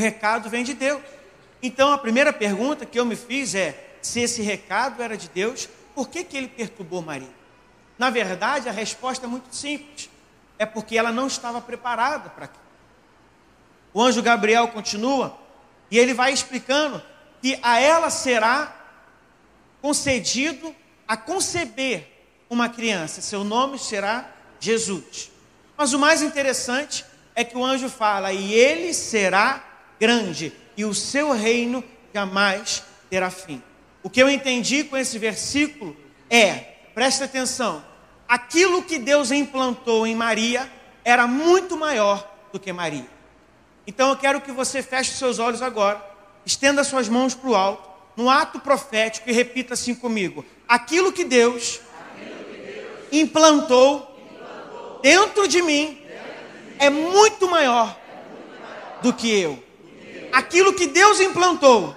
O recado vem de Deus. Então a primeira pergunta que eu me fiz é: se esse recado era de Deus, por que, que ele perturbou Maria? Na verdade, a resposta é muito simples. É porque ela não estava preparada para aquilo. O anjo Gabriel continua e ele vai explicando que a ela será concedido a conceber uma criança. Seu nome será Jesus. Mas o mais interessante é que o anjo fala: e ele será grande, e o seu reino jamais terá fim. O que eu entendi com esse versículo é, presta atenção, aquilo que Deus implantou em Maria era muito maior do que Maria. Então eu quero que você feche seus olhos agora, estenda suas mãos para o alto, no ato profético e repita assim comigo: aquilo que Deus, implantou dentro de mim é muito maior do que eu. Aquilo que Deus implantou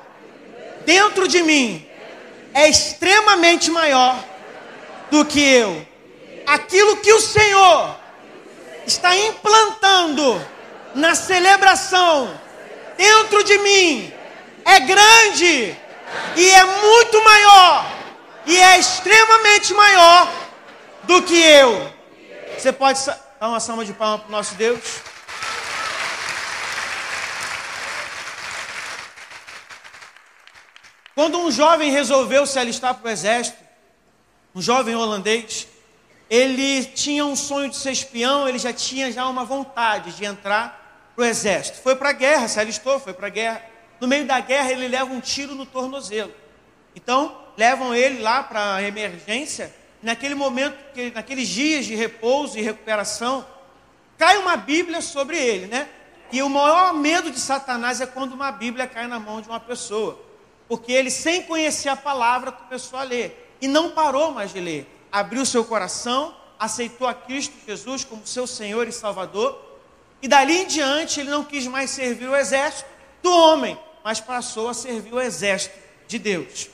dentro de mim é extremamente maior do que eu. Aquilo que o Senhor está implantando na celebração dentro de mim é grande e é muito maior e é extremamente maior do que eu. Você pode Dá uma salva de palmas para o nosso Deus. Quando um jovem resolveu se alistar para o exército, um jovem holandês, ele tinha um sonho de ser espião, ele já tinha já uma vontade de entrar para o exército. Foi para a guerra, se alistou, foi para a guerra. No meio da guerra, ele leva um tiro no tornozelo. Então, levam ele lá para a emergência naquele momento, naqueles dias de repouso e recuperação, cai uma Bíblia sobre ele, né? E o maior medo de Satanás é quando uma Bíblia cai na mão de uma pessoa. Porque ele, sem conhecer a palavra, começou a ler. E não parou mais de ler. Abriu seu coração, aceitou a Cristo Jesus como seu Senhor e Salvador. E dali em diante, ele não quis mais servir o exército do homem, mas passou a servir o exército de Deus.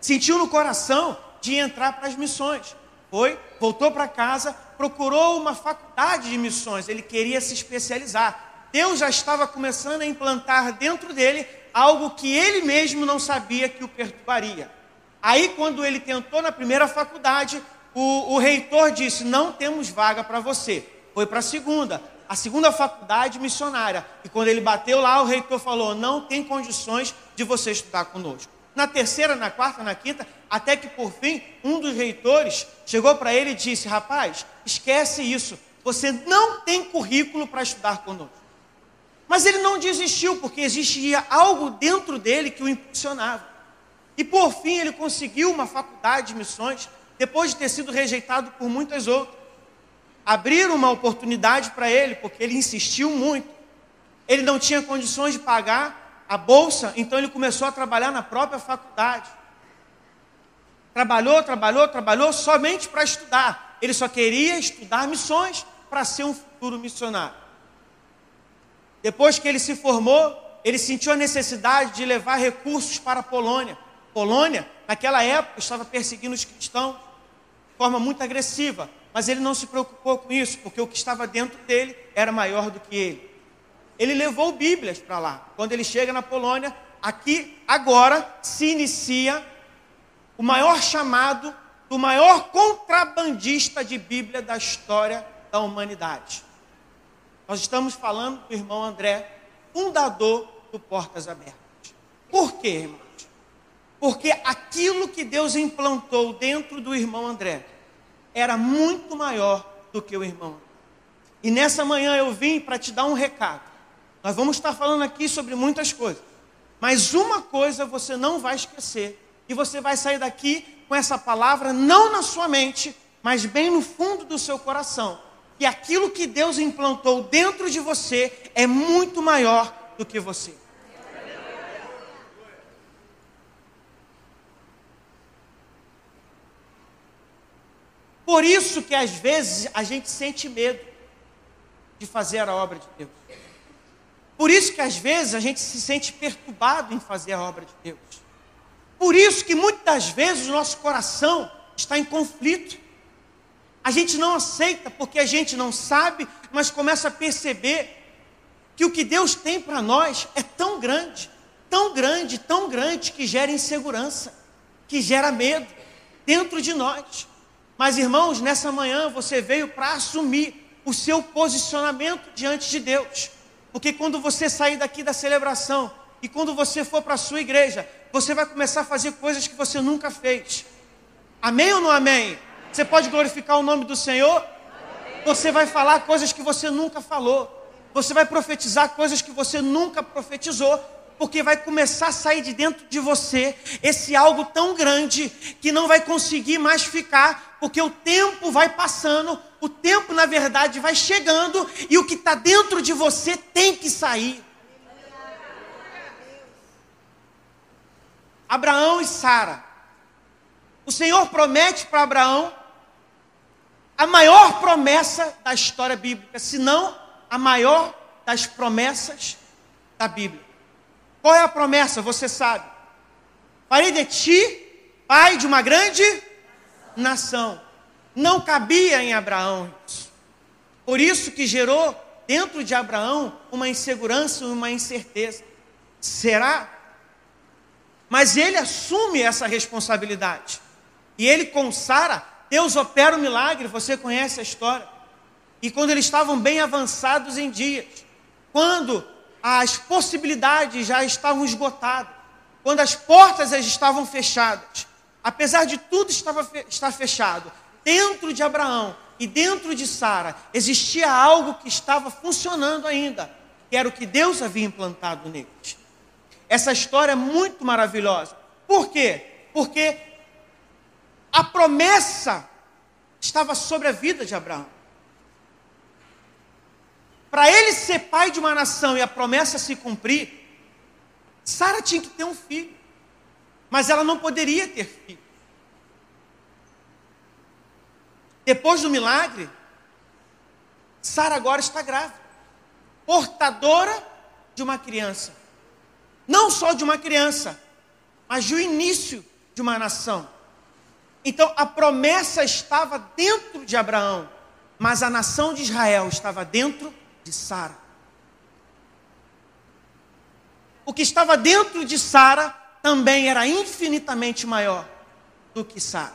Sentiu no coração de entrar para as missões. Foi, voltou para casa, procurou uma faculdade de missões, ele queria se especializar. Deus já estava começando a implantar dentro dele algo que ele mesmo não sabia que o perturbaria. Aí, quando ele tentou na primeira faculdade, o, o reitor disse: Não temos vaga para você. Foi para a segunda, a segunda faculdade missionária. E quando ele bateu lá, o reitor falou: Não tem condições de você estudar conosco na terceira, na quarta, na quinta, até que por fim um dos reitores chegou para ele e disse: Rapaz, esquece isso, você não tem currículo para estudar conosco. Mas ele não desistiu, porque existia algo dentro dele que o impulsionava. E por fim ele conseguiu uma faculdade de missões, depois de ter sido rejeitado por muitas outras. Abriram uma oportunidade para ele, porque ele insistiu muito. Ele não tinha condições de pagar a bolsa, então ele começou a trabalhar na própria faculdade. Trabalhou, trabalhou, trabalhou somente para estudar. Ele só queria estudar missões para ser um futuro missionário. Depois que ele se formou, ele sentiu a necessidade de levar recursos para a Polônia. Polônia, naquela época, estava perseguindo os cristãos de forma muito agressiva, mas ele não se preocupou com isso, porque o que estava dentro dele era maior do que ele ele levou Bíblias para lá. Quando ele chega na Polônia, aqui agora se inicia o maior chamado do maior contrabandista de Bíblia da história da humanidade. Nós estamos falando do irmão André, fundador do Portas Abertas. Por quê, irmãos? Porque aquilo que Deus implantou dentro do irmão André era muito maior do que o irmão. E nessa manhã eu vim para te dar um recado. Nós vamos estar falando aqui sobre muitas coisas. Mas uma coisa você não vai esquecer. E você vai sair daqui com essa palavra não na sua mente, mas bem no fundo do seu coração. Que aquilo que Deus implantou dentro de você é muito maior do que você. Por isso que às vezes a gente sente medo de fazer a obra de Deus. Por isso que às vezes a gente se sente perturbado em fazer a obra de Deus. Por isso que muitas vezes o nosso coração está em conflito. A gente não aceita porque a gente não sabe, mas começa a perceber que o que Deus tem para nós é tão grande, tão grande, tão grande, que gera insegurança, que gera medo dentro de nós. Mas, irmãos, nessa manhã você veio para assumir o seu posicionamento diante de Deus. Porque quando você sair daqui da celebração e quando você for para a sua igreja, você vai começar a fazer coisas que você nunca fez. Amém ou não amém? Você pode glorificar o nome do Senhor? Você vai falar coisas que você nunca falou. Você vai profetizar coisas que você nunca profetizou, porque vai começar a sair de dentro de você esse algo tão grande que não vai conseguir mais ficar, porque o tempo vai passando, o tempo na verdade vai chegando e o que está dentro de você tem que sair. Abraão e Sara. O Senhor promete para Abraão a maior promessa da história bíblica, se não a maior das promessas da Bíblia. Qual é a promessa? Você sabe. Farei de ti pai de uma grande nação. Não cabia em Abraão isso. Por isso que gerou dentro de Abraão uma insegurança uma incerteza. Será? Mas ele assume essa responsabilidade. E ele com Sara Deus opera o milagre, você conhece a história. E quando eles estavam bem avançados em dias, quando as possibilidades já estavam esgotadas, quando as portas já estavam fechadas, apesar de tudo estava estar fechado, dentro de Abraão e dentro de Sara existia algo que estava funcionando ainda, que era o que Deus havia implantado neles. Essa história é muito maravilhosa. Por quê? Porque a promessa estava sobre a vida de Abraão. Para ele ser pai de uma nação e a promessa se cumprir, Sara tinha que ter um filho, mas ela não poderia ter filho. Depois do milagre, Sara agora está grávida, portadora de uma criança. Não só de uma criança, mas do início de uma nação. Então a promessa estava dentro de Abraão, mas a nação de Israel estava dentro de Sara. O que estava dentro de Sara também era infinitamente maior do que Sara.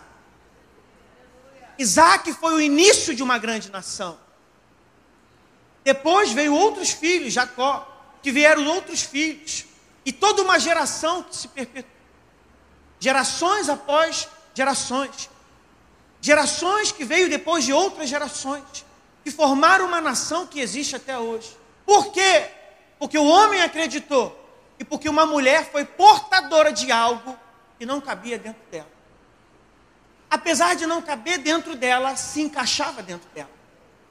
Isaac foi o início de uma grande nação. Depois veio outros filhos, Jacó, que vieram outros filhos. E toda uma geração que se perpetuou. Gerações após gerações. Gerações que veio depois de outras gerações, que formaram uma nação que existe até hoje. Por quê? Porque o homem acreditou e porque uma mulher foi portadora de algo que não cabia dentro dela. Apesar de não caber dentro dela, se encaixava dentro dela.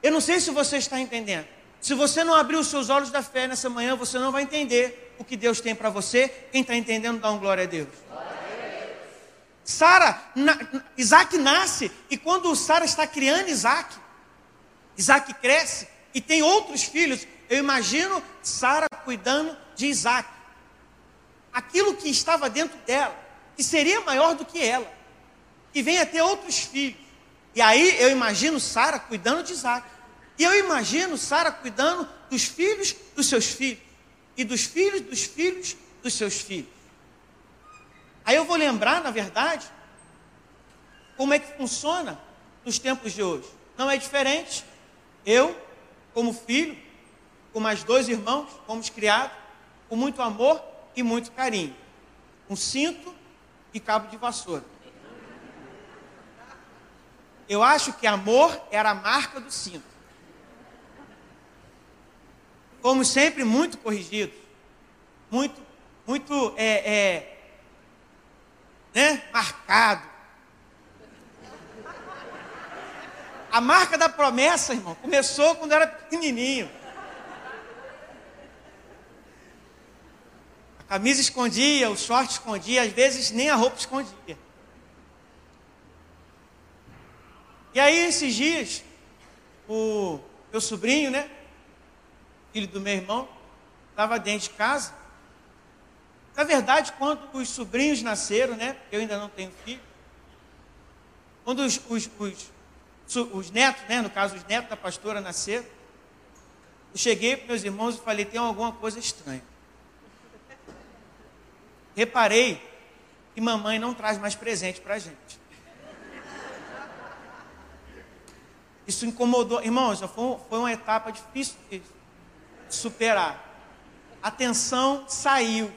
Eu não sei se você está entendendo. Se você não abrir os seus olhos da fé nessa manhã, você não vai entender o que Deus tem para você. Quem está entendendo, dá um glória a Deus. Sara, Isaac nasce, e quando Sara está criando Isaac, Isaac cresce e tem outros filhos. Eu imagino Sara cuidando de Isaac. Aquilo que estava dentro dela, que seria maior do que ela, e vem a ter outros filhos. E aí eu imagino Sara cuidando de Isaac. E eu imagino Sara cuidando dos filhos dos seus filhos, e dos filhos dos filhos dos seus filhos. Aí eu vou lembrar, na verdade, como é que funciona nos tempos de hoje. Não é diferente. Eu, como filho, com mais dois irmãos, fomos criados com muito amor e muito carinho. Um cinto e cabo de vassoura. Eu acho que amor era a marca do cinto. Fomos sempre muito corrigidos, muito, muito é, é, né, marcado. A marca da promessa, irmão, começou quando era pequenininho. A camisa escondia, o short escondia, às vezes nem a roupa escondia. E aí, esses dias, o meu sobrinho, né, filho do meu irmão, estava dentro de casa na verdade, quando os sobrinhos nasceram, né? Eu ainda não tenho filho. Quando os, os, os, os netos, né? No caso, os netos da pastora nasceram. Eu cheguei para meus irmãos e falei: tem alguma coisa estranha. Reparei que mamãe não traz mais presente para a gente. Isso incomodou. Irmãos, foi, foi uma etapa difícil de superar. A tensão saiu,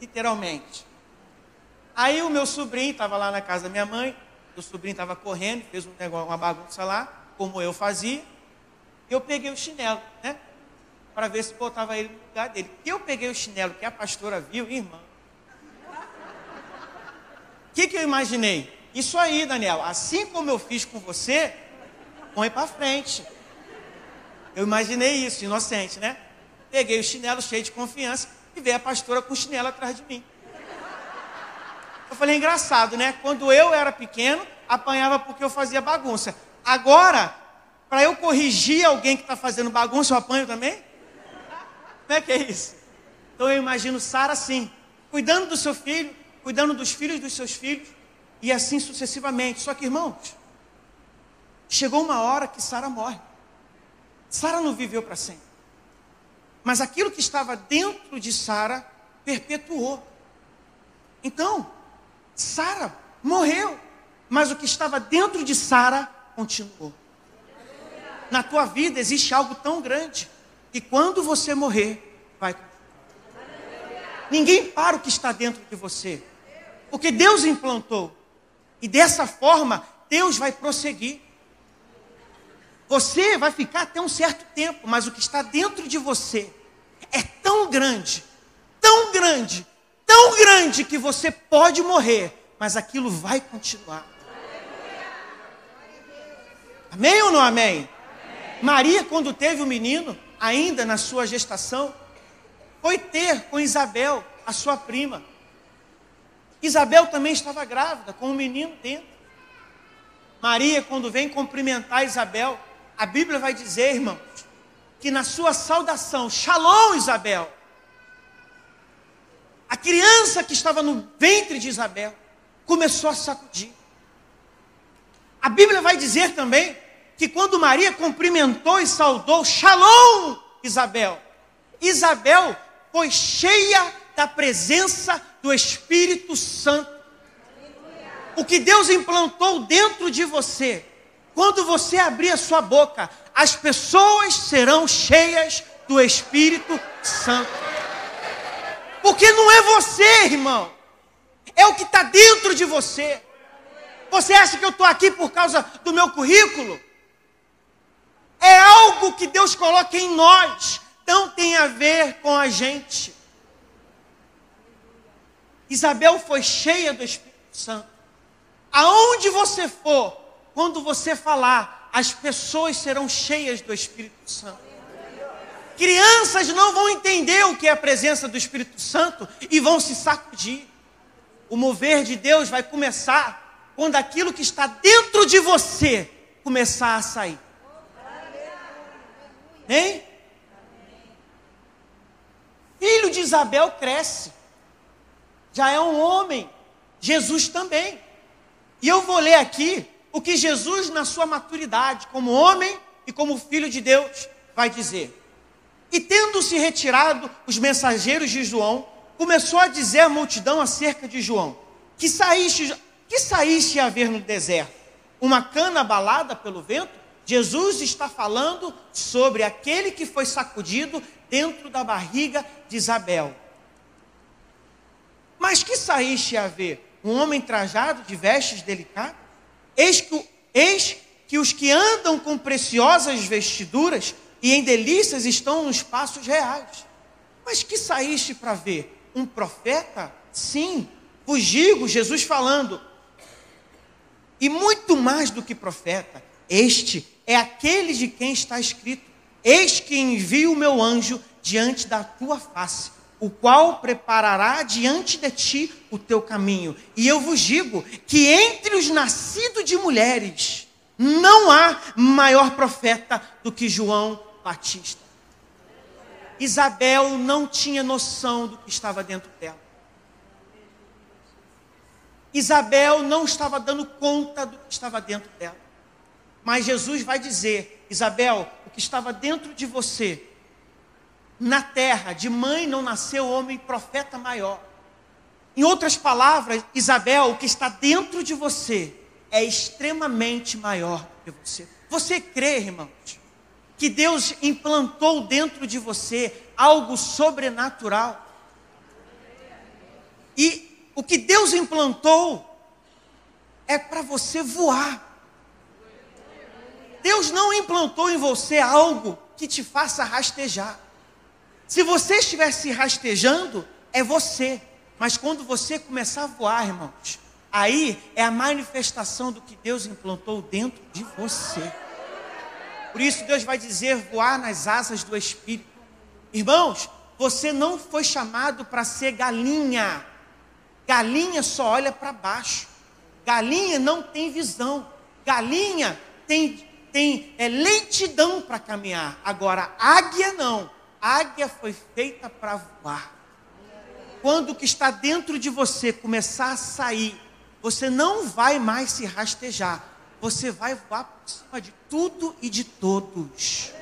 literalmente. Aí o meu sobrinho estava lá na casa da minha mãe, o sobrinho estava correndo, fez um negócio, uma bagunça lá, como eu fazia. Eu peguei o chinelo, né? Para ver se botava ele no lugar dele. Eu peguei o chinelo que a pastora viu, irmã. O que, que eu imaginei? Isso aí, Daniel, assim como eu fiz com você, põe para frente. Eu imaginei isso, inocente, né? Peguei o chinelo cheio de confiança e veio a pastora com o chinelo atrás de mim. Eu falei, engraçado, né? Quando eu era pequeno, apanhava porque eu fazia bagunça. Agora, para eu corrigir alguém que está fazendo bagunça, eu apanho também? Como é que é isso? Então eu imagino Sara assim, cuidando do seu filho, cuidando dos filhos dos seus filhos, e assim sucessivamente. Só que, irmãos, Chegou uma hora que Sara morre. Sara não viveu para sempre. Mas aquilo que estava dentro de Sara perpetuou. Então, Sara morreu, mas o que estava dentro de Sara continuou. Na tua vida existe algo tão grande que quando você morrer, vai. Ninguém para o que está dentro de você, porque Deus implantou. E dessa forma, Deus vai prosseguir. Você vai ficar até um certo tempo, mas o que está dentro de você é tão grande, tão grande, tão grande que você pode morrer, mas aquilo vai continuar. Amém ou não amém? amém? Maria, quando teve o menino, ainda na sua gestação, foi ter com Isabel, a sua prima. Isabel também estava grávida, com o menino dentro. Maria, quando vem cumprimentar Isabel, a Bíblia vai dizer, irmãos, que na sua saudação, Shalom Isabel, a criança que estava no ventre de Isabel começou a sacudir. A Bíblia vai dizer também que quando Maria cumprimentou e saudou Shalom Isabel, Isabel foi cheia da presença do Espírito Santo. O que Deus implantou dentro de você quando você abrir a sua boca, as pessoas serão cheias do Espírito Santo. Porque não é você, irmão. É o que está dentro de você. Você acha que eu estou aqui por causa do meu currículo? É algo que Deus coloca em nós. Não tem a ver com a gente. Isabel foi cheia do Espírito Santo. Aonde você for, quando você falar, as pessoas serão cheias do Espírito Santo. Crianças não vão entender o que é a presença do Espírito Santo e vão se sacudir. O mover de Deus vai começar quando aquilo que está dentro de você começar a sair. Hein? Filho de Isabel cresce. Já é um homem. Jesus também. E eu vou ler aqui o que Jesus, na sua maturidade, como homem e como filho de Deus, vai dizer. E tendo-se retirado os mensageiros de João, começou a dizer à multidão acerca de João: Que saíste, que saíste a ver no deserto? Uma cana abalada pelo vento? Jesus está falando sobre aquele que foi sacudido dentro da barriga de Isabel. Mas que saíste a ver? Um homem trajado de vestes delicadas? Eis que, eis que os que andam com preciosas vestiduras e em delícias estão nos passos reais. Mas que saíste para ver? Um profeta? Sim, vos digo, Jesus falando. E muito mais do que profeta, este é aquele de quem está escrito: Eis que envio o meu anjo diante da tua face o qual preparará diante de ti o teu caminho. E eu vos digo que entre os nascidos de mulheres não há maior profeta do que João Batista. Isabel não tinha noção do que estava dentro dela. Isabel não estava dando conta do que estava dentro dela. Mas Jesus vai dizer: Isabel, o que estava dentro de você na terra, de mãe não nasceu homem profeta maior. Em outras palavras, Isabel, o que está dentro de você é extremamente maior do que você. Você crê, irmãos, que Deus implantou dentro de você algo sobrenatural? E o que Deus implantou é para você voar. Deus não implantou em você algo que te faça rastejar. Se você estiver se rastejando, é você. Mas quando você começar a voar, irmãos, aí é a manifestação do que Deus implantou dentro de você. Por isso Deus vai dizer voar nas asas do Espírito. Irmãos, você não foi chamado para ser galinha. Galinha só olha para baixo. Galinha não tem visão. Galinha tem, tem é, lentidão para caminhar. Agora, águia não. Águia foi feita para voar. Quando o que está dentro de você começar a sair, você não vai mais se rastejar. Você vai voar por cima de tudo e de todos.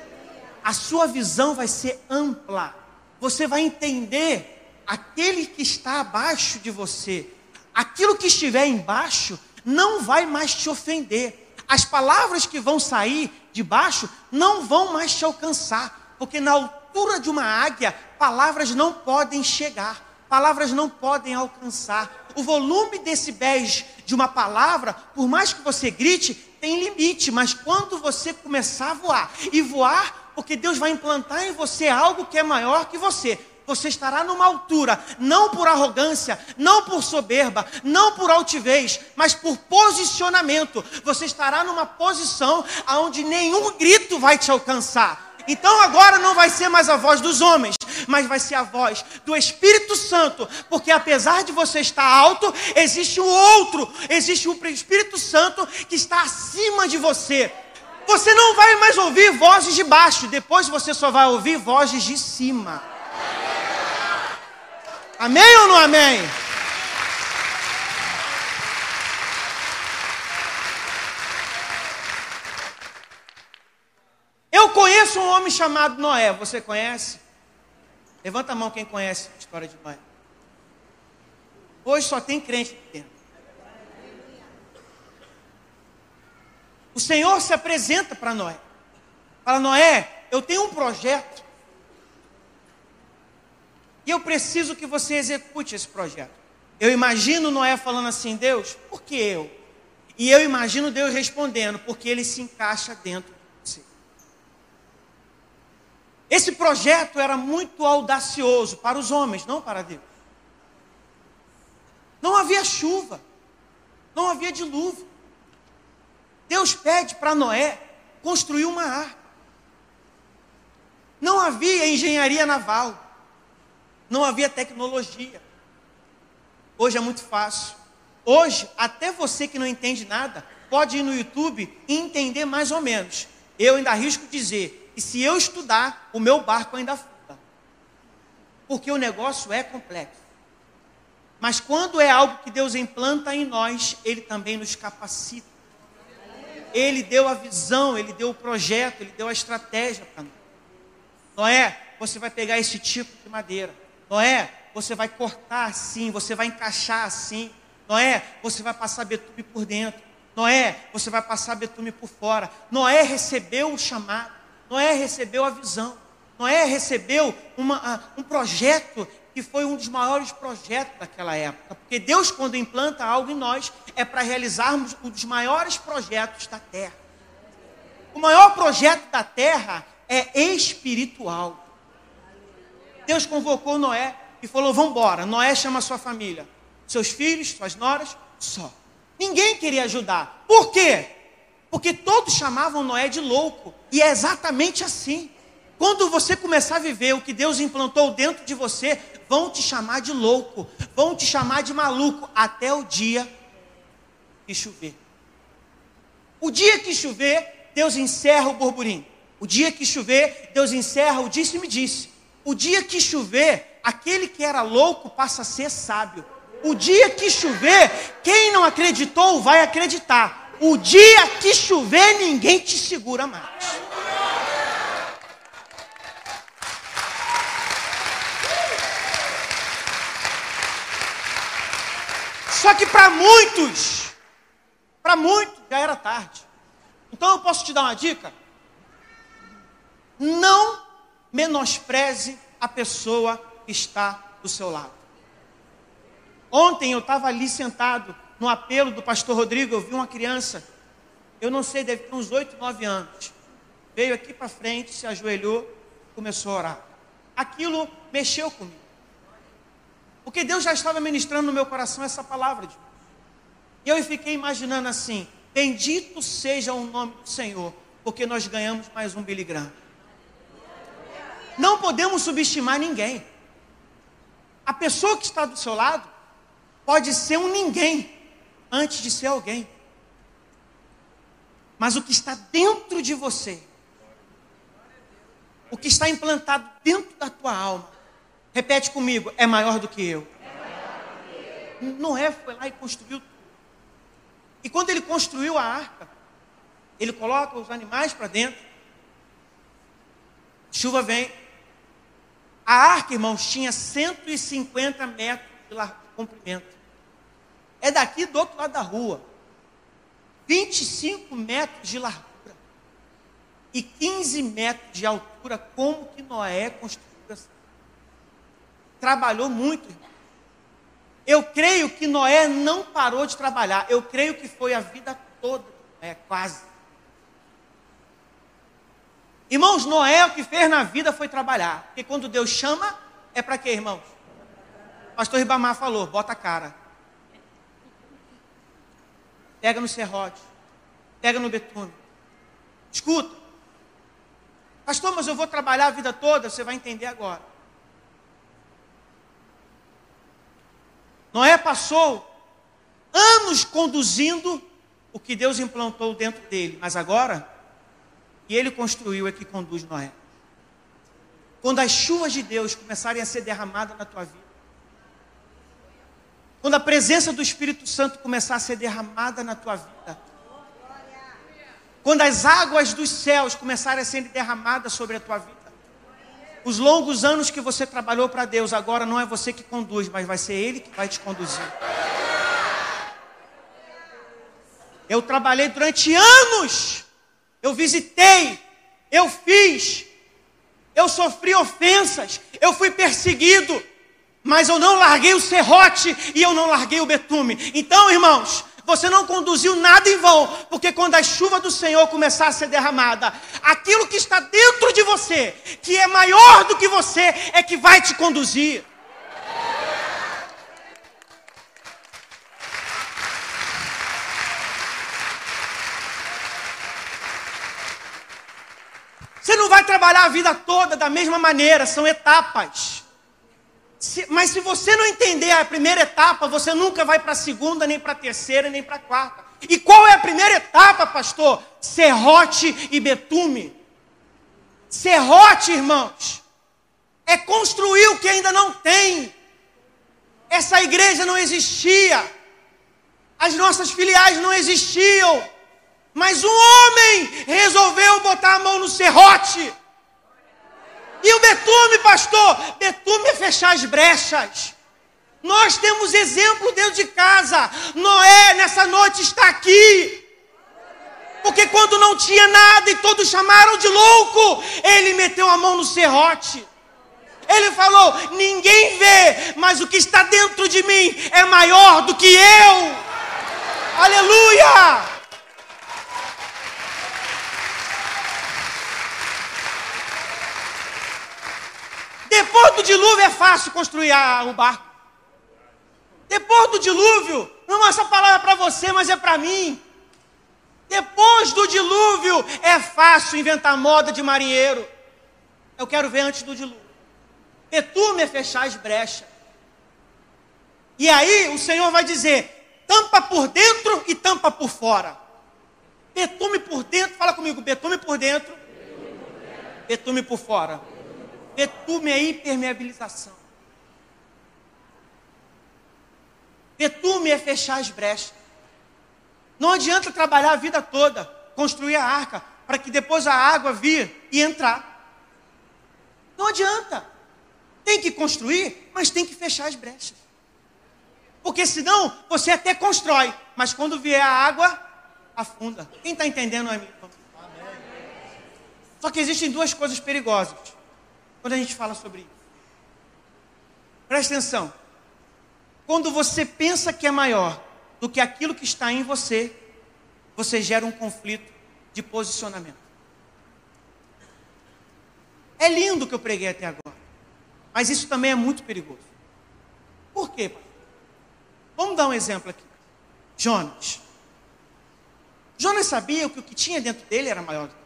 A sua visão vai ser ampla. Você vai entender aquele que está abaixo de você. Aquilo que estiver embaixo não vai mais te ofender. As palavras que vão sair de baixo não vão mais te alcançar, porque na altura de uma águia, palavras não podem chegar, palavras não podem alcançar. O volume decibéis de uma palavra, por mais que você grite, tem limite, mas quando você começar a voar e voar, porque Deus vai implantar em você algo que é maior que você. Você estará numa altura, não por arrogância, não por soberba, não por altivez, mas por posicionamento. Você estará numa posição aonde nenhum grito vai te alcançar então agora não vai ser mais a voz dos homens, mas vai ser a voz do Espírito Santo, porque apesar de você estar alto, existe um outro, existe um Espírito Santo que está acima de você. Você não vai mais ouvir vozes de baixo, depois você só vai ouvir vozes de cima. Amém ou não amém? Conheço um homem chamado Noé. Você conhece? Levanta a mão quem conhece a história de Noé. Hoje só tem crente dentro. O Senhor se apresenta para Noé. Fala, Noé, eu tenho um projeto. E eu preciso que você execute esse projeto. Eu imagino Noé falando assim, Deus, por que eu? E eu imagino Deus respondendo, porque ele se encaixa dentro esse projeto era muito audacioso para os homens, não para Deus. Não havia chuva, não havia dilúvio. Deus pede para Noé construir uma arca. Não havia engenharia naval, não havia tecnologia. Hoje é muito fácil. Hoje, até você que não entende nada, pode ir no YouTube e entender mais ou menos. Eu ainda arrisco dizer, e se eu estudar, o meu barco ainda afunda. Porque o negócio é complexo. Mas quando é algo que Deus implanta em nós, Ele também nos capacita. Ele deu a visão, Ele deu o projeto, Ele deu a estratégia para nós. Noé, você vai pegar esse tipo de madeira. Noé, você vai cortar assim, você vai encaixar assim. Noé, você vai passar betume por dentro. Noé, você vai passar betume por fora. Noé recebeu o chamado. Noé recebeu a visão. Noé recebeu uma, um projeto que foi um dos maiores projetos daquela época. Porque Deus, quando implanta algo em nós, é para realizarmos um dos maiores projetos da terra. O maior projeto da terra é espiritual. Deus convocou Noé e falou: Vamos embora. Noé chama sua família, seus filhos, suas noras, só. Ninguém queria ajudar. Por quê? Porque todos chamavam Noé de louco. E é exatamente assim. Quando você começar a viver o que Deus implantou dentro de você, vão te chamar de louco, vão te chamar de maluco, até o dia que chover. O dia que chover, Deus encerra o burburinho. O dia que chover, Deus encerra o disse-me disse. O dia que chover, aquele que era louco passa a ser sábio. O dia que chover, quem não acreditou vai acreditar. O dia que chover, ninguém te segura mais. Só que para muitos, para muitos, já era tarde. Então eu posso te dar uma dica? Não menospreze a pessoa que está do seu lado. Ontem eu estava ali sentado no apelo do pastor Rodrigo, eu vi uma criança, eu não sei, deve ter uns 8, 9 anos. Veio aqui para frente, se ajoelhou, começou a orar. Aquilo mexeu comigo. Porque Deus já estava ministrando no meu coração essa palavra. De... E eu fiquei imaginando assim: Bendito seja o nome do Senhor, porque nós ganhamos mais um Billy. Não podemos subestimar ninguém. A pessoa que está do seu lado pode ser um ninguém antes de ser alguém. Mas o que está dentro de você, o que está implantado dentro da tua alma, repete comigo, é maior do que eu. Noé foi lá e construiu. E quando ele construiu a arca, ele coloca os animais para dentro, chuva vem. A arca, irmãos, tinha 150 metros de comprimento. É daqui do outro lado da rua. 25 metros de largura e 15 metros de altura. Como que Noé construiu essa? Trabalhou muito, irmão. Eu creio que Noé não parou de trabalhar. Eu creio que foi a vida toda, é quase. Irmãos, Noé o que fez na vida foi trabalhar. Porque quando Deus chama, é para quê, irmãos? Pastor Ribamar falou: bota a cara. Pega no serrote. Pega no betume. Escuta. Pastor, mas eu vou trabalhar a vida toda. Você vai entender agora. Noé passou anos conduzindo o que Deus implantou dentro dele, mas agora, e ele construiu é que conduz Noé. Quando as chuvas de Deus começarem a ser derramadas na tua vida, quando a presença do Espírito Santo começar a ser derramada na tua vida, quando as águas dos céus começarem a ser derramadas sobre a tua vida, os longos anos que você trabalhou para Deus, agora não é você que conduz, mas vai ser Ele que vai te conduzir. Eu trabalhei durante anos, eu visitei, eu fiz, eu sofri ofensas, eu fui perseguido, mas eu não larguei o serrote e eu não larguei o betume. Então, irmãos, você não conduziu nada em vão, porque quando a chuva do Senhor começar a ser derramada, aquilo que está dentro de você, que é maior do que você, é que vai te conduzir. Você não vai trabalhar a vida toda da mesma maneira, são etapas. Se, mas se você não entender a primeira etapa, você nunca vai para a segunda, nem para a terceira, nem para a quarta. E qual é a primeira etapa, pastor? Serrote e betume. Serrote, irmãos, é construir o que ainda não tem. Essa igreja não existia. As nossas filiais não existiam. Mas um homem resolveu botar a mão no serrote e o betume, pastor? Betume é fechar as brechas. Nós temos exemplo dentro de casa. Noé, nessa noite, está aqui. Porque quando não tinha nada e todos chamaram de louco, ele meteu a mão no serrote. Ele falou: Ninguém vê, mas o que está dentro de mim é maior do que eu. Aleluia! Depois do dilúvio é fácil construir a, o barco. Depois do dilúvio, não essa palavra é para você, mas é para mim. Depois do dilúvio é fácil inventar moda de marinheiro. Eu quero ver antes do dilúvio. Betume é fechar as brechas. E aí o Senhor vai dizer: tampa por dentro e tampa por fora. Betume por dentro, fala comigo, betume por dentro, betume por fora. Betume é impermeabilização. Betume é fechar as brechas. Não adianta trabalhar a vida toda, construir a arca, para que depois a água vir e entrar. Não adianta. Tem que construir, mas tem que fechar as brechas. Porque senão você até constrói, mas quando vier a água, afunda. Quem está entendendo, amigo? Só que existem duas coisas perigosas quando a gente fala sobre isso. Presta atenção. Quando você pensa que é maior do que aquilo que está em você, você gera um conflito de posicionamento. É lindo o que eu preguei até agora, mas isso também é muito perigoso. Por quê? Vamos dar um exemplo aqui. Jonas. Jonas sabia que o que tinha dentro dele era maior do que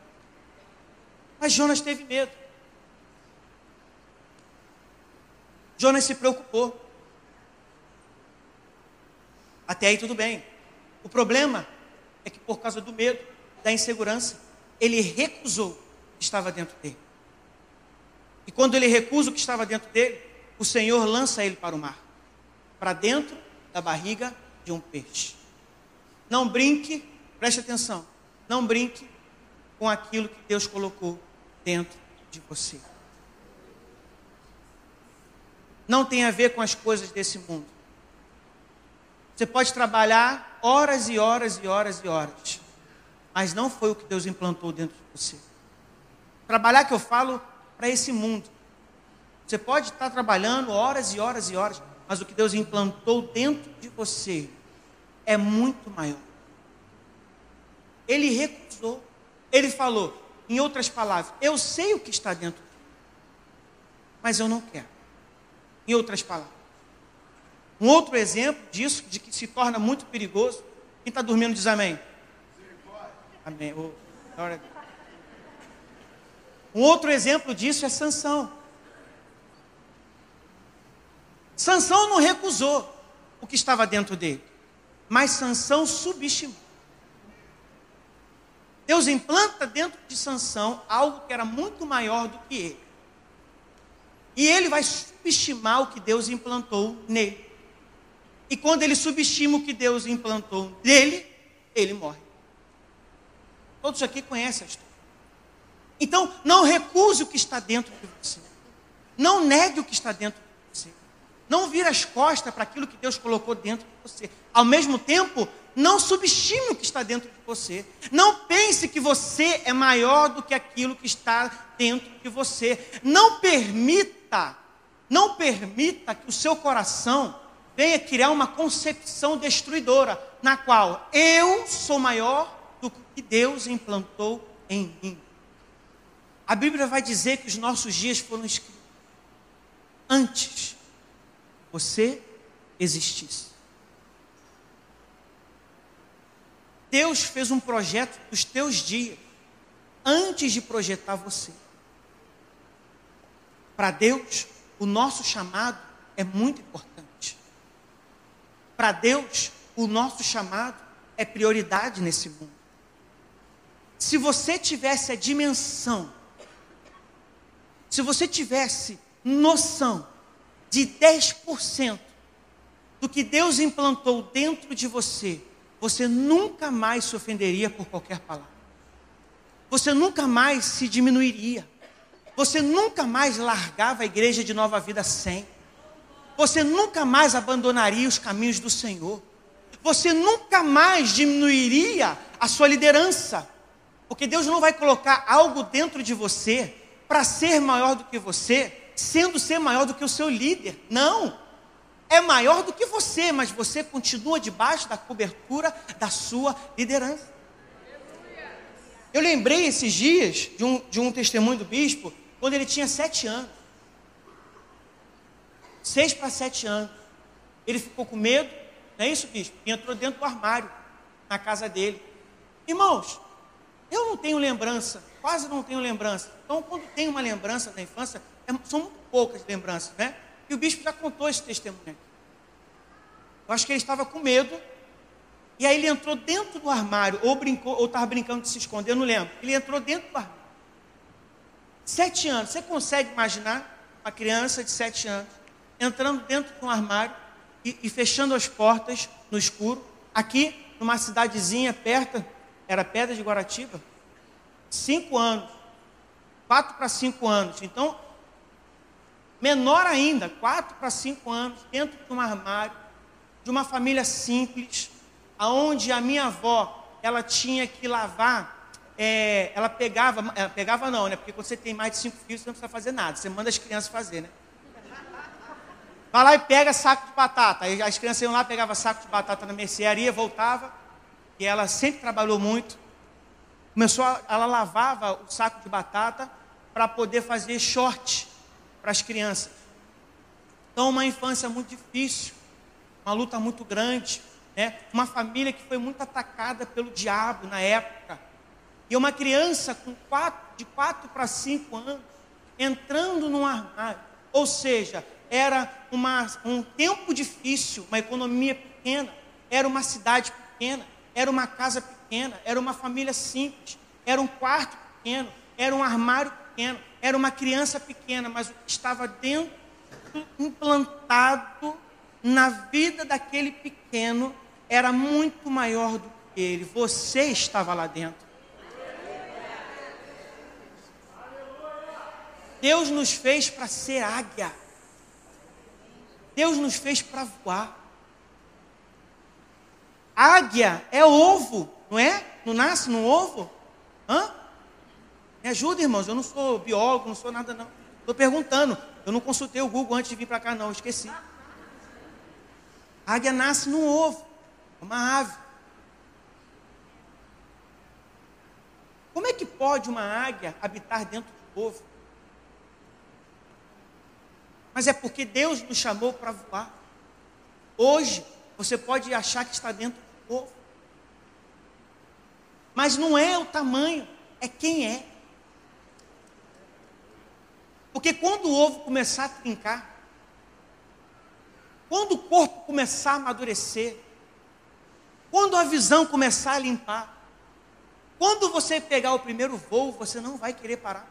Mas Jonas teve medo. Jonas se preocupou. Até aí tudo bem. O problema é que por causa do medo, da insegurança, ele recusou o que estava dentro dele. E quando ele recusa o que estava dentro dele, o Senhor lança ele para o mar, para dentro da barriga de um peixe. Não brinque, preste atenção, não brinque com aquilo que Deus colocou dentro de você. Não tem a ver com as coisas desse mundo. Você pode trabalhar horas e horas e horas e horas, mas não foi o que Deus implantou dentro de você. Trabalhar que eu falo para esse mundo. Você pode estar trabalhando horas e horas e horas, mas o que Deus implantou dentro de você é muito maior. Ele recusou. Ele falou, em outras palavras, eu sei o que está dentro, mas eu não quero. Em outras palavras. Um outro exemplo disso, de que se torna muito perigoso. Quem está dormindo diz amém. Amém. Um outro exemplo disso é Sansão. Sansão não recusou o que estava dentro dele, mas Sansão subestimou. Deus implanta dentro de Sansão algo que era muito maior do que ele. E ele vai subestimar o que Deus implantou nele. E quando ele subestima o que Deus implantou nele, ele morre. Todos aqui conhecem a história. Então, não recuse o que está dentro de você. Não negue o que está dentro de você. Não vire as costas para aquilo que Deus colocou dentro de você. Ao mesmo tempo, não subestime o que está dentro de você. Não pense que você é maior do que aquilo que está dentro de você. Não permita, não permita que o seu coração venha criar uma concepção destruidora, na qual eu sou maior do que Deus implantou em mim. A Bíblia vai dizer que os nossos dias foram escritos antes você existisse. Deus fez um projeto dos teus dias antes de projetar você. Para Deus, o nosso chamado é muito importante. Para Deus, o nosso chamado é prioridade nesse mundo. Se você tivesse a dimensão, se você tivesse noção de 10% do que Deus implantou dentro de você, você nunca mais se ofenderia por qualquer palavra. Você nunca mais se diminuiria. Você nunca mais largava a igreja de nova vida sem você nunca mais abandonaria os caminhos do Senhor. Você nunca mais diminuiria a sua liderança. Porque Deus não vai colocar algo dentro de você para ser maior do que você, sendo ser maior do que o seu líder. Não. É maior do que você, mas você continua debaixo da cobertura da sua liderança. Eu lembrei esses dias de um, de um testemunho do bispo, quando ele tinha sete anos seis para sete anos. Ele ficou com medo, não é isso, bispo? E entrou dentro do armário, na casa dele. Irmãos, eu não tenho lembrança, quase não tenho lembrança. Então, quando tem uma lembrança da infância, é, são muito poucas lembranças, né? E o bispo já contou esse testemunho. Eu acho que ele estava com medo. E aí ele entrou dentro do armário, ou brincou, ou estava brincando de se esconder, eu não lembro. Ele entrou dentro do armário. Sete anos. Você consegue imaginar uma criança de sete anos entrando dentro de um armário e, e fechando as portas no escuro. Aqui, numa cidadezinha perto, era Pedra de Guaratiba, cinco anos, quatro para cinco anos. Então, menor ainda, quatro para cinco anos, dentro de um armário, de uma família simples, aonde a minha avó ela tinha que lavar, é, ela pegava, ela pegava não, né? Porque quando você tem mais de cinco filhos, você não precisa fazer nada, você manda as crianças fazer, né? Vai lá e pega saco de batata. Aí as crianças iam lá, pegavam saco de batata na mercearia, voltava, e ela sempre trabalhou muito. Começou, a, ela lavava o saco de batata para poder fazer short para as crianças. Então, uma infância muito difícil, uma luta muito grande, né? uma família que foi muito atacada pelo diabo na época. E uma criança com quatro, de 4 para 5 anos entrando num armário. Ou seja, era uma, um tempo difícil, uma economia pequena, era uma cidade pequena, era uma casa pequena, era uma família simples, era um quarto pequeno, era um armário pequeno, era uma criança pequena, mas o que estava dentro, implantado na vida daquele pequeno, era muito maior do que ele. Você estava lá dentro. Deus nos fez para ser águia. Deus nos fez para voar. Águia é ovo, não é? Não nasce no ovo? Hã? Me ajuda, irmãos. Eu não sou biólogo, não sou nada, não. Estou perguntando. Eu não consultei o Google antes de vir para cá, não. esqueci. A águia nasce no ovo. Uma ave. Como é que pode uma águia habitar dentro do ovo? Mas é porque Deus nos chamou para voar. Hoje, você pode achar que está dentro do ovo. Mas não é o tamanho, é quem é. Porque quando o ovo começar a trincar, quando o corpo começar a amadurecer, quando a visão começar a limpar, quando você pegar o primeiro voo, você não vai querer parar.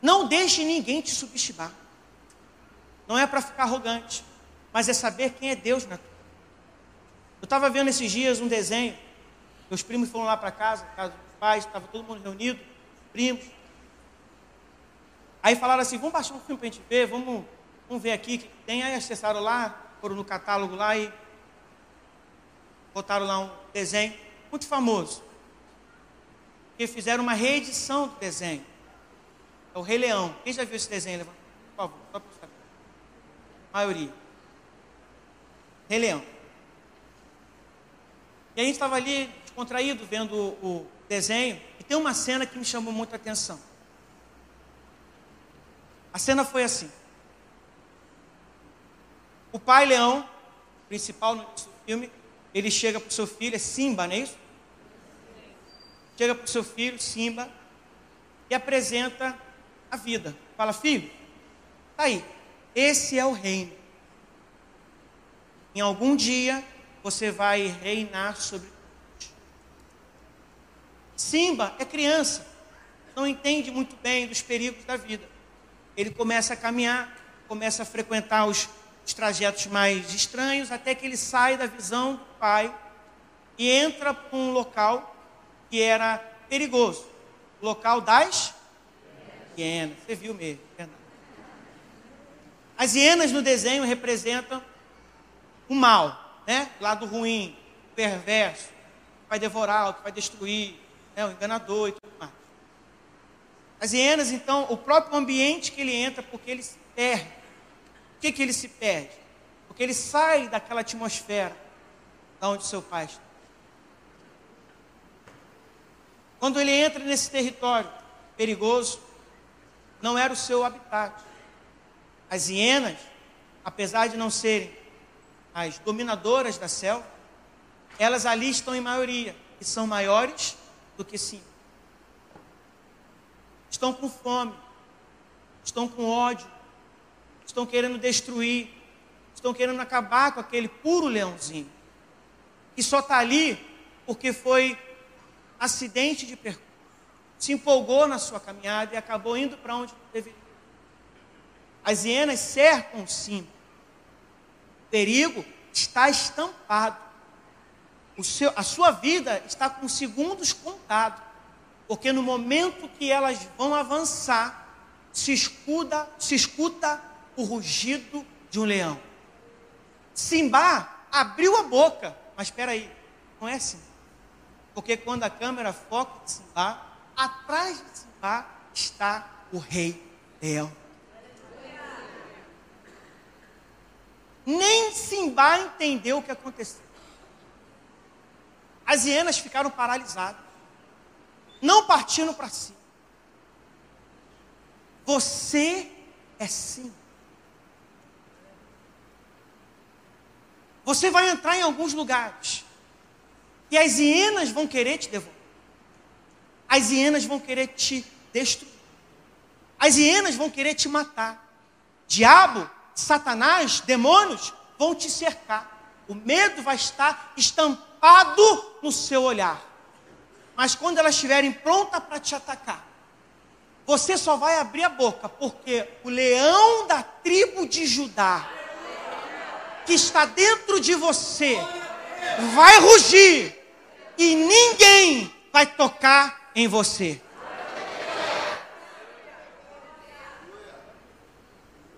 Não deixe ninguém te subestimar. Não é para ficar arrogante, mas é saber quem é Deus na tua. Eu estava vendo esses dias um desenho. Meus primos foram lá para casa, casa dos pais, estava todo mundo reunido, primos. Aí falaram assim, vamos baixar um filme para a gente ver, vamos, vamos ver aqui que tem. Aí acessaram lá, foram no catálogo lá e botaram lá um desenho muito famoso. Que fizeram uma reedição do desenho. É o Rei Leão. Quem já viu esse desenho? Por favor, só para saber. A maioria. Rei Leão. E a gente estava ali descontraído vendo o, o desenho e tem uma cena que me chamou muita atenção. A cena foi assim. O pai leão, principal no filme, ele chega para o seu filho, é Simba, não é isso? Chega para o seu filho, Simba, e apresenta a vida. Fala, filho, tá aí, esse é o reino. Em algum dia você vai reinar sobre. Simba é criança, não entende muito bem dos perigos da vida. Ele começa a caminhar, começa a frequentar os, os trajetos mais estranhos, até que ele sai da visão do pai e entra para um local que era perigoso local das hienas. Você viu mesmo, verdade. As hienas no desenho representam o mal, né? Lado ruim, perverso, que vai devorar, que vai destruir, né? o enganador e tudo mais. As hienas, então, o próprio ambiente que ele entra, porque ele se perde. Por que, que ele se perde? Porque ele sai daquela atmosfera da onde seu pai está. Quando ele entra nesse território perigoso, não era o seu habitat. As hienas, apesar de não serem as dominadoras da selva, elas ali estão em maioria e são maiores do que sim. Estão com fome, estão com ódio, estão querendo destruir, estão querendo acabar com aquele puro leãozinho, que só está ali porque foi acidente de percurso se empolgou na sua caminhada e acabou indo para onde deveria. As hienas cercam sim. O perigo está estampado. Seu, a sua vida está com segundos contados. Porque no momento que elas vão avançar, se escuta, se escuta o rugido de um leão. Simba abriu a boca, mas espera aí, não é assim. Porque quando a câmera foca em Simba, atrás de Simba está o rei leão. Nem Simba entendeu o que aconteceu. As hienas ficaram paralisadas, não partindo para si. Você é sim. Você vai entrar em alguns lugares e as hienas vão querer te devorar. As hienas vão querer te destruir. As hienas vão querer te matar. Diabo, Satanás, demônios vão te cercar. O medo vai estar estampado no seu olhar. Mas quando elas estiverem prontas para te atacar, você só vai abrir a boca, porque o leão da tribo de Judá, que está dentro de você, vai rugir e ninguém vai tocar em você.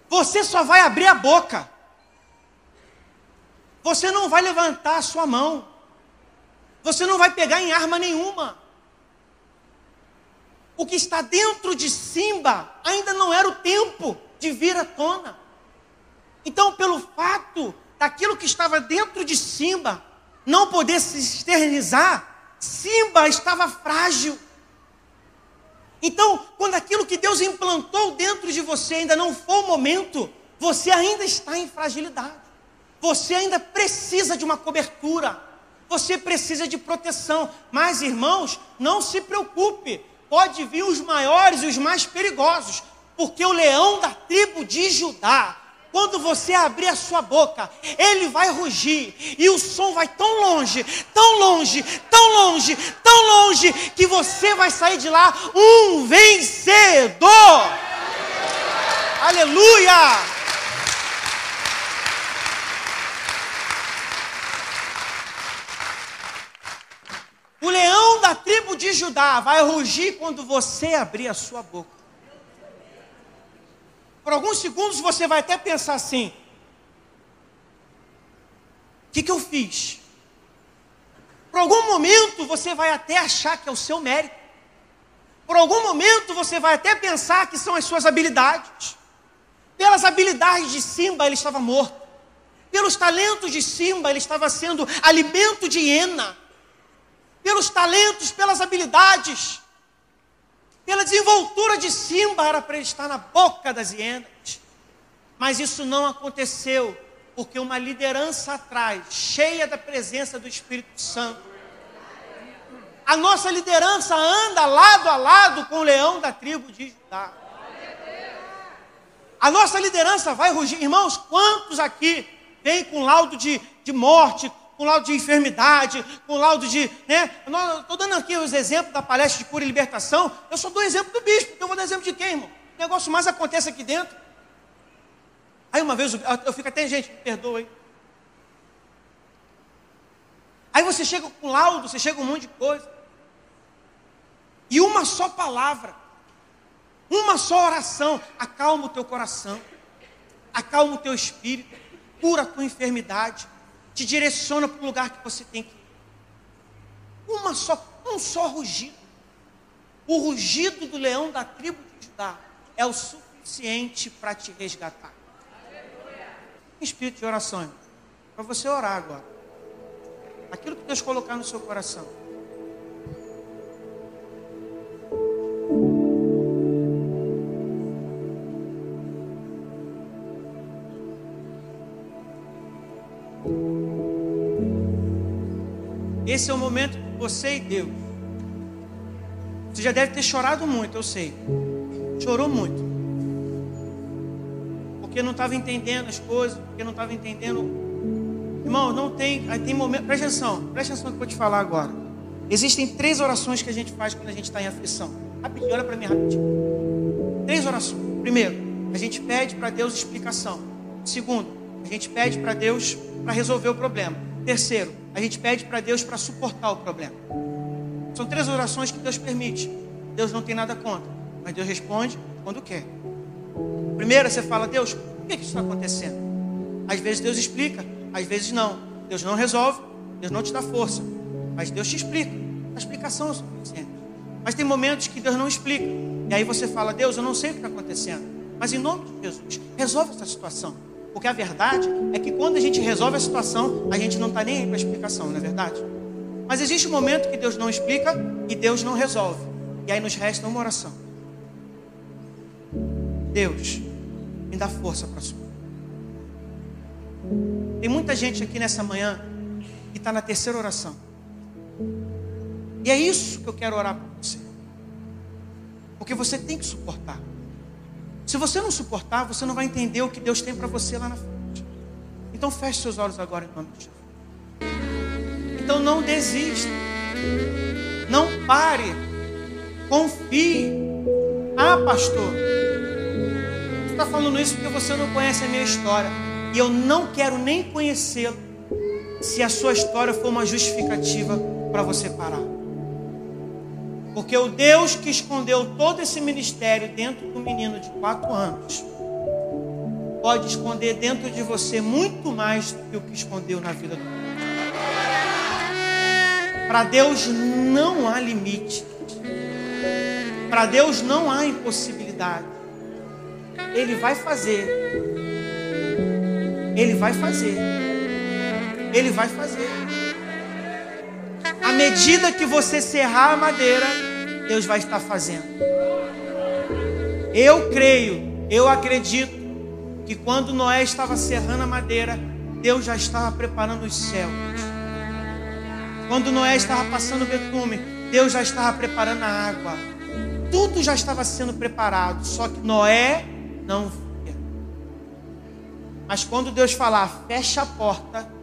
Você só vai abrir a boca. Você não vai levantar a sua mão. Você não vai pegar em arma nenhuma. O que está dentro de Simba ainda não era o tempo de vir à tona. Então, pelo fato daquilo que estava dentro de Simba não poder se externizar, Simba estava frágil. Então, quando aquilo que Deus implantou dentro de você ainda não for o momento, você ainda está em fragilidade. Você ainda precisa de uma cobertura. Você precisa de proteção. Mas, irmãos, não se preocupe. Pode vir os maiores e os mais perigosos. Porque o leão da tribo de Judá, quando você abrir a sua boca, ele vai rugir e o som vai tão longe, tão longe, tão longe, tão longe, que você vai sair de lá um vencedor. Aleluia! O leão da tribo de Judá vai rugir quando você abrir a sua boca. Por alguns segundos você vai até pensar assim: o que, que eu fiz? Por algum momento você vai até achar que é o seu mérito. Por algum momento você vai até pensar que são as suas habilidades. Pelas habilidades de Simba ele estava morto. Pelos talentos de Simba ele estava sendo alimento de hiena. Pelos talentos, pelas habilidades pela desenvoltura de Simba, era para ele estar na boca das hienas. Mas isso não aconteceu, porque uma liderança atrás, cheia da presença do Espírito Santo. A nossa liderança anda lado a lado com o leão da tribo de Judá. A nossa liderança vai rugir. Irmãos, quantos aqui vêm com laudo de, de morte, com laudo de enfermidade, com laudo de. Né? Estou dando aqui os exemplos da palestra de cura e libertação. Eu só dou exemplo do bispo, então eu vou dar exemplo de quem, irmão? O negócio mais acontece aqui dentro. Aí uma vez eu fico até, gente, me perdoe. Aí você chega com laudo, você chega com um monte de coisa. E uma só palavra, uma só oração, acalma o teu coração, acalma o teu espírito, cura a tua enfermidade, te direciona para o lugar que você tem que ir. Uma só, um só rugido. O rugido do leão da tribo de Judá é o suficiente para te resgatar. Espírito de oração, para você orar agora. Aquilo que Deus colocar no seu coração. Esse é o momento você e Deus. Você já deve ter chorado muito, eu sei. Chorou muito. Porque não estava entendendo as coisas, porque não estava entendendo. Irmão, não tem. Aí tem momento. Presta atenção, presta atenção no que eu vou te falar agora. Existem três orações que a gente faz quando a gente está em aflição. Rapidinho, olha para mim rapidinho. Três orações. Primeiro, a gente pede para Deus explicação. Segundo, a gente pede para Deus para resolver o problema. Terceiro, a gente pede para Deus para suportar o problema. São três orações que Deus permite. Deus não tem nada contra, mas Deus responde quando quer. Primeiro, você fala: Deus, Por que isso está acontecendo? Às vezes Deus explica, às vezes não. Deus não resolve, Deus não te dá força, mas Deus te explica. A explicação é suficiente. Mas tem momentos que Deus não explica. E aí você fala, Deus, eu não sei o que está acontecendo. Mas em nome de Jesus, resolve essa situação. Porque a verdade é que quando a gente resolve a situação, a gente não está nem aí para explicação, não é verdade? Mas existe um momento que Deus não explica e Deus não resolve. E aí nos resta uma oração. Deus, me dá força para sua. Tem muita gente aqui nessa manhã que está na terceira oração. E é isso que eu quero orar para você. Porque você tem que suportar. Se você não suportar, você não vai entender o que Deus tem para você lá na frente. Então feche seus olhos agora em nome de Jesus. Então não desista. Não pare. Confie. Ah, pastor. Você está falando isso porque você não conhece a minha história. E eu não quero nem conhecê-lo se a sua história for uma justificativa para você parar. Porque o Deus que escondeu todo esse ministério dentro do menino de quatro anos, pode esconder dentro de você muito mais do que o que escondeu na vida do mundo. Para Deus não há limite. Para Deus não há impossibilidade. Ele vai fazer. Ele vai fazer. Ele vai fazer. À medida que você serrar a madeira, Deus vai estar fazendo. Eu creio, eu acredito que quando Noé estava serrando a madeira, Deus já estava preparando os céus. Quando Noé estava passando o betume, Deus já estava preparando a água. Tudo já estava sendo preparado, só que Noé não via. Mas quando Deus falar, fecha a porta.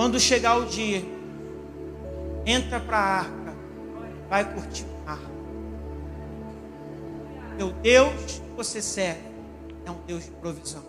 Quando chegar o dia, entra para a arca, vai curtir o mar. Meu Deus, você serve, é um Deus de provisão.